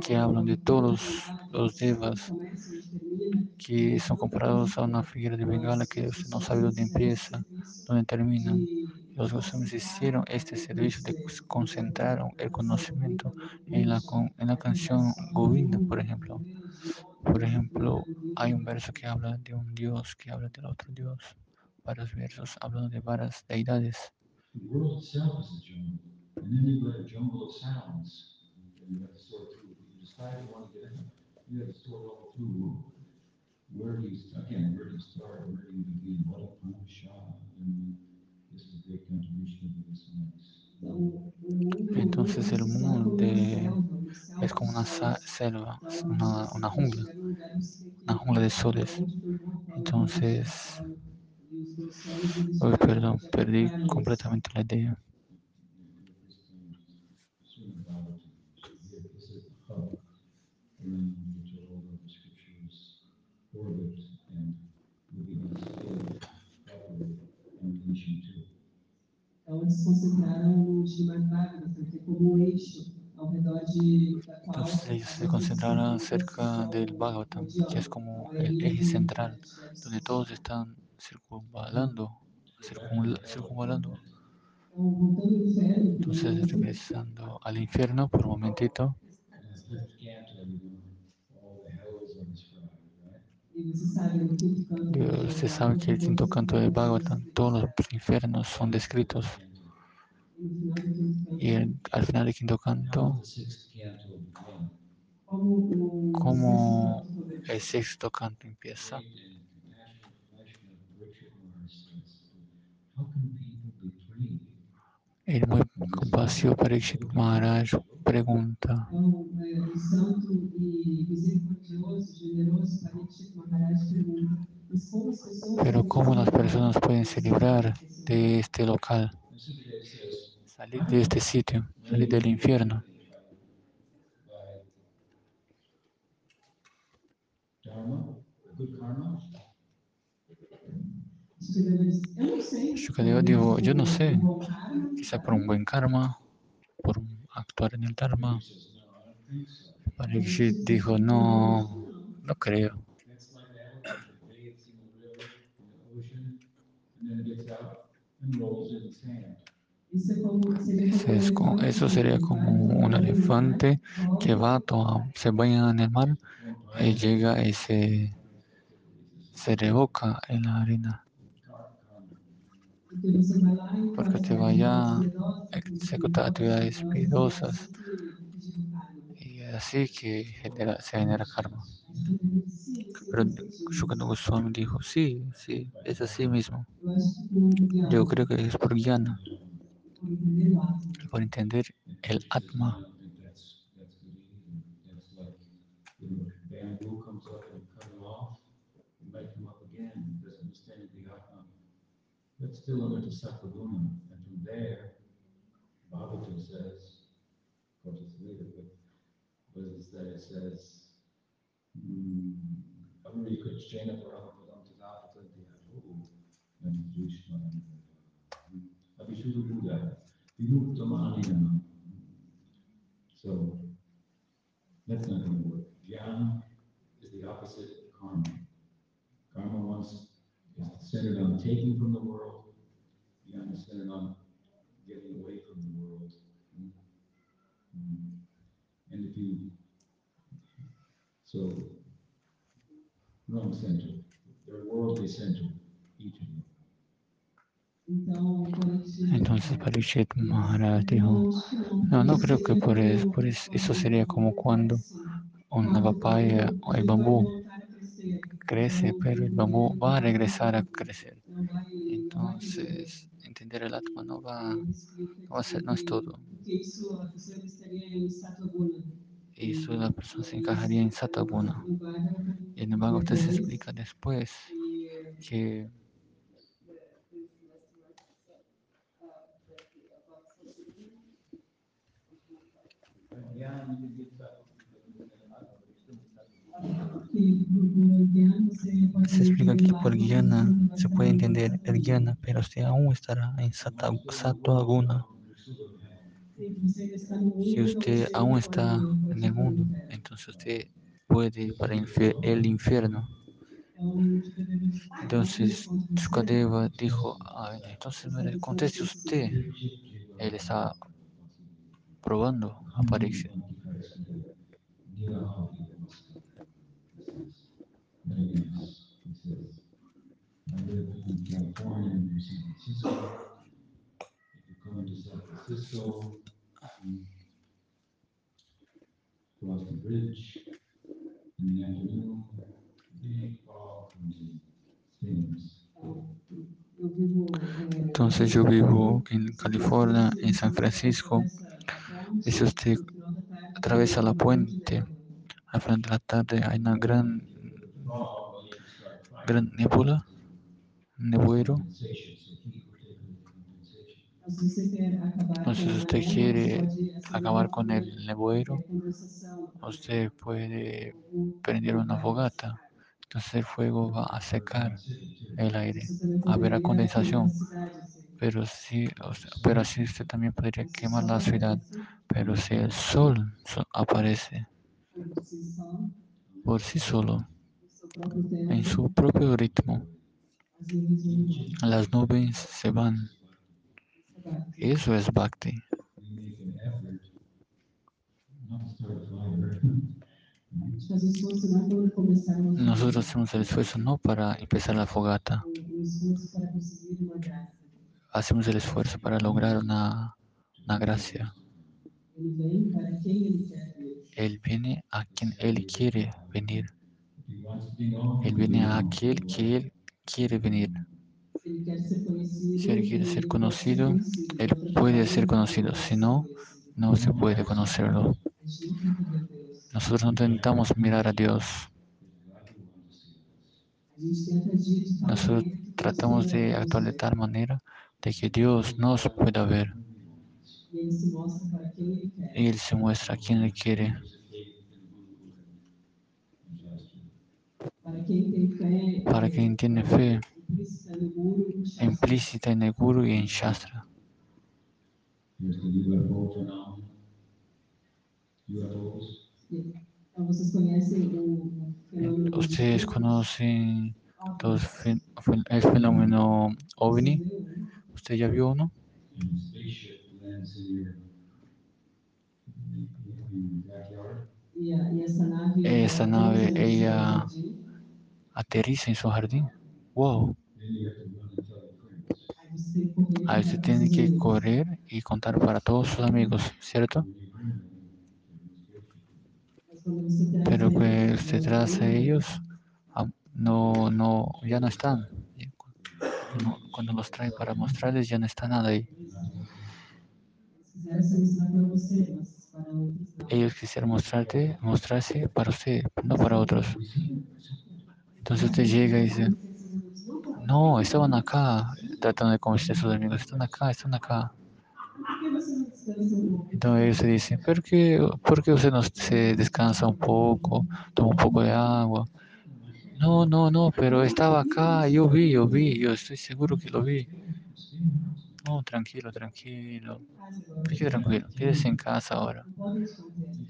que hablan de todos los devas que son comparados a una figura de Bengala que no sabe dónde empieza, dónde termina. Los Goswamis hicieron este servicio de concentraron el conocimiento en la, en la canción Govinda, por ejemplo. Por ejemplo, hay un verso que habla de un dios que habla del otro dios. Varios versos hablando de varias deidades. Where Entonces, el céu Es como una selva, una, una jungla. una jungla de soles. Entonces- já- perdón, perdí completamente la idea. Eles se concentraram Srimad Bhagavatam, que é como um eixo ao redor de, da qual... Entonces se concentraron cerca del Bhagavatam, que es como el eje central, donde todos están circunvalando, circunvalando. Entonces, regresando al infierno por un momentito, And in fifth canto, you know, all the hells are described, right? e você sabe, no quinto canto... y do usted Bhagavatam, sabe que el quinto canto del Bhagavatam, todos los infiernos son descritos. Y al final del quinto canto, como el sexto canto empieza. El muy compasivo Maharaj pregunta, pero ¿cómo las personas pueden se librar de este local, salir de este sitio, salir del infierno? Shukadeva dijo, yo no sé, quizá por un buen karma, actuar en el Dharma. Parikshit dijo, no, no creo. Eso sería como un elefante que va, toma- se baña en el mar y llega y se, se revoca en la arena. kar- karma. Porque você vai lá e Porque faz te vai lá, atividades piedosas, ejecuta actividades piedosas. Y así que genera, se genera karma. Pero. Shukadeva Goswami dijo, sí, sí, es así mismo. Yo creo que es por átomo. por entender el Atma. Still under the Sakaguna, and from there, Bhagavatam says, of course it's later, but, it's that it says, hmm, Avri Krishna Paramadam Tadapatati Atu, and Krishna, Abhishuddha Buddha, Vimuktamaniyam. So, that's not gonna work. Jnana is the opposite of karma. Karma wants, is centered on taking from the world. Jnana is centered on getting away from the world. Mm. Mm. And if you, so, wrong center, they're worldly centered, each of them. Então, Parikshit, Entonces Parikshit Maharaj dijo, não, acho que não. no, no Isso creo que seria por, es- como- por es- eso sería como cuando Assim, una papaya o el ele vai bambú voltar a crescer, crece, pero el bambú va a regresar a crecer. Entonces, entender el Atma no va, no va a ser, no es todo. Y eso la persona se encajaría en Bhagavatam, Y en el Bhagavatam se explica después que Guiana se explica entender por vai se puede entender el Gyana, pero usted aún estará en no mundo, Si usted aún está en el mundo, entonces usted puede ir para el infier- el infierno. Então, Shukadeva diz, "Ah, Entonces, responde você." Shukadeva dijo, "Ah, entonces me conteste usted. Él está probando I live in California, in Entonces yo vivo en California, en San Francisco. E se usted Atraviesa la puente. Al final de la tarde hay una gran, gran nebula, nebuero. Entonces usted quiere acabar con el nebuero, usted puede prender una fogata. Entonces el fuego va a secar el aire, habrá condensación. Pero sí, pero así usted también podría quemar la ciudad. Pero si el sol aparece por sí solo, en su propio ritmo, las nubes se van. Eso es Bhakti. Nosotros hacemos el esfuerzo no para empezar la fogata, hacemos el esfuerzo para lograr una, una gracia. Él viene a quien Él quiere venir. Él viene a aquel que Él quiere venir. Si Él quiere ser conocido, Él puede ser conocido. Si no, no se puede conocerlo. Nosotros no intentamos mirar a Dios. Nosotros tratamos de actuar de tal manera de que Dios nos pueda ver. Y Él se muestra a quien Él quiere. Para quien tiene fe implícita en el Guru y en Shastra. Ustedes conocen el fenómeno OVNI. ¿Usted ya vio uno? Esa nave, ella aterriza en su jardín. Wow. Ahí usted tiene que correr y contar para todos sus amigos, ¿cierto? Pero que usted trae a ellos, no, no, ya no están. Cuando, los trae para mostrarles, ya no está nada ahí. Ellos quisieran mostrarte, mostrarse para usted, no para otros. Entonces usted llega y dice, no, estaban acá, tratando de convencer a sus amigos, están acá, están acá. Entonces ellos se dicen, ¿por qué, ¿por qué usted no se descansa un poco, toma un poco de agua? No, no, no, pero estaba acá, yo vi, yo vi, yo estoy seguro que lo vi. No, tranquilo, tranquilo. Qué tranquilo, quédese en casa ahora.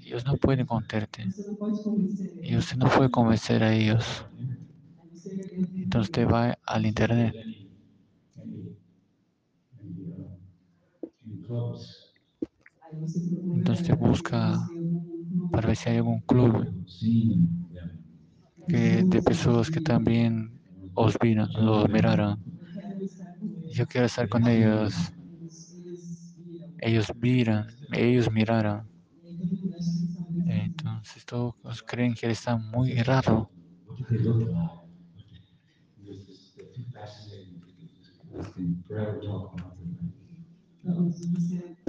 Ellos no pueden contarte. Y usted no puede convencer a ellos. Entonces usted va al internet. Entonces usted busca para ver si hay algún club de personas que también os vieron, los miraron. Yo quiero estar con ellos. Ellos miran, ellos miraron. Entonces todos creen que está muy raro.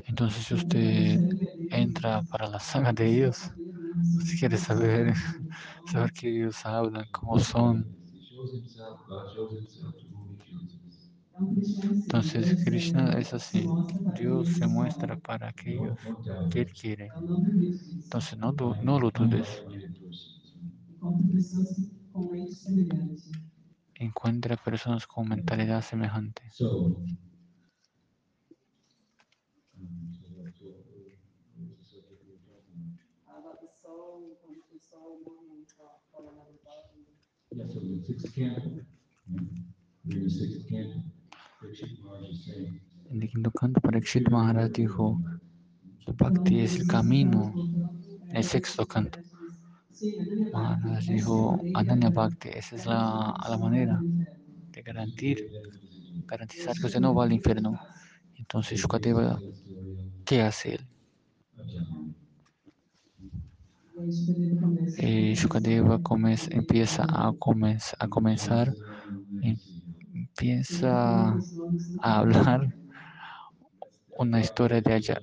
Entonces si usted entra para la saga de ellos, si quiere saber, saber qué ellos hablan, cómo son. Entonces Krishna es así. Dios se muestra para aquellos que Él quiere. Entonces no, no lo dudes. Encuentra personas con mentalidad semejante. En el quinto canto, Parikshit Maharaj dijo Bhakti es el camino. En el sexto canto, Dijo Ananya Bhakti, esa es la, la manera de garantir, garantizar que usted no va al infierno. Entonces, Shukadeva, ¿qué hace él? Y Shukadeva empieza a, a comenzar empieza a hablar una historia de allá,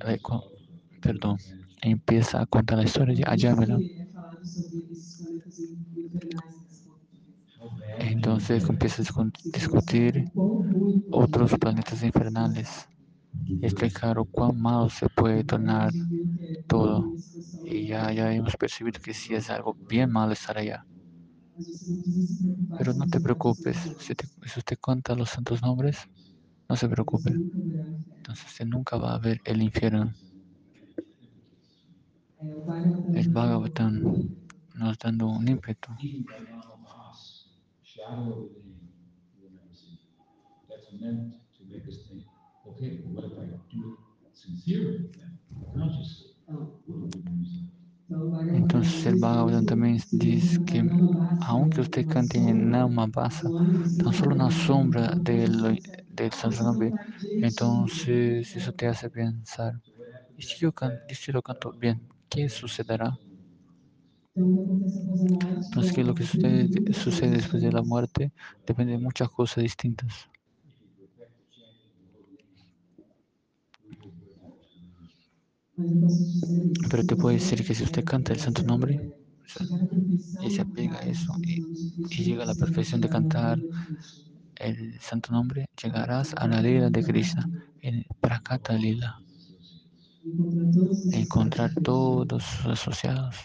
perdón, empieza a contar la historia de Ayamela. Entonces empieza a discutir otros planetas infernales y explicar cuán malo se puede tornar todo. Y ya, ya hemos percibido que sí es algo bien malo estar allá. Pero no te preocupes, si, te- si usted cuenta los santos nombres, no se preocupe. Entonces usted nunca va a ver el infierno. El Bhagavatam nos dando un ímpetu. Entonces el Bhagavatam también dice que aunque usted cante en nome, você tan solo una sombra del, del direitinho, entonces eso te hace pensar, ¿y si yo, can- si lo canto bien? ¿Qué sucederá? Entonces, ¿qué es lo que sucede, después de la muerte? Depende de muchas cosas distintas. Pero te puedo decir que si usted canta el santo nombre, y se apega a eso y, llega a la perfección de cantar el santo nombre, llegarás a la lila de Krishna, en Prakata Lila, Encontrar todos sus asociados.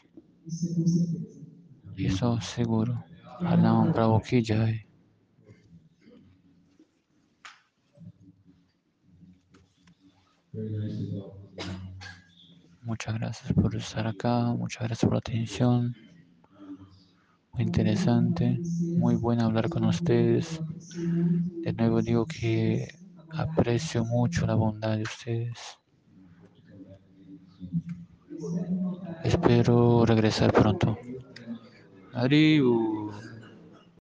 Eso seguro. Harinam Prabhu Ki Jai. Muchas gracias por estar acá, muchas gracias por la atención. Muy interesante, muy bueno hablar con ustedes. De nuevo digo que aprecio mucho la bondad de ustedes. Espero regresar pronto. Adiós.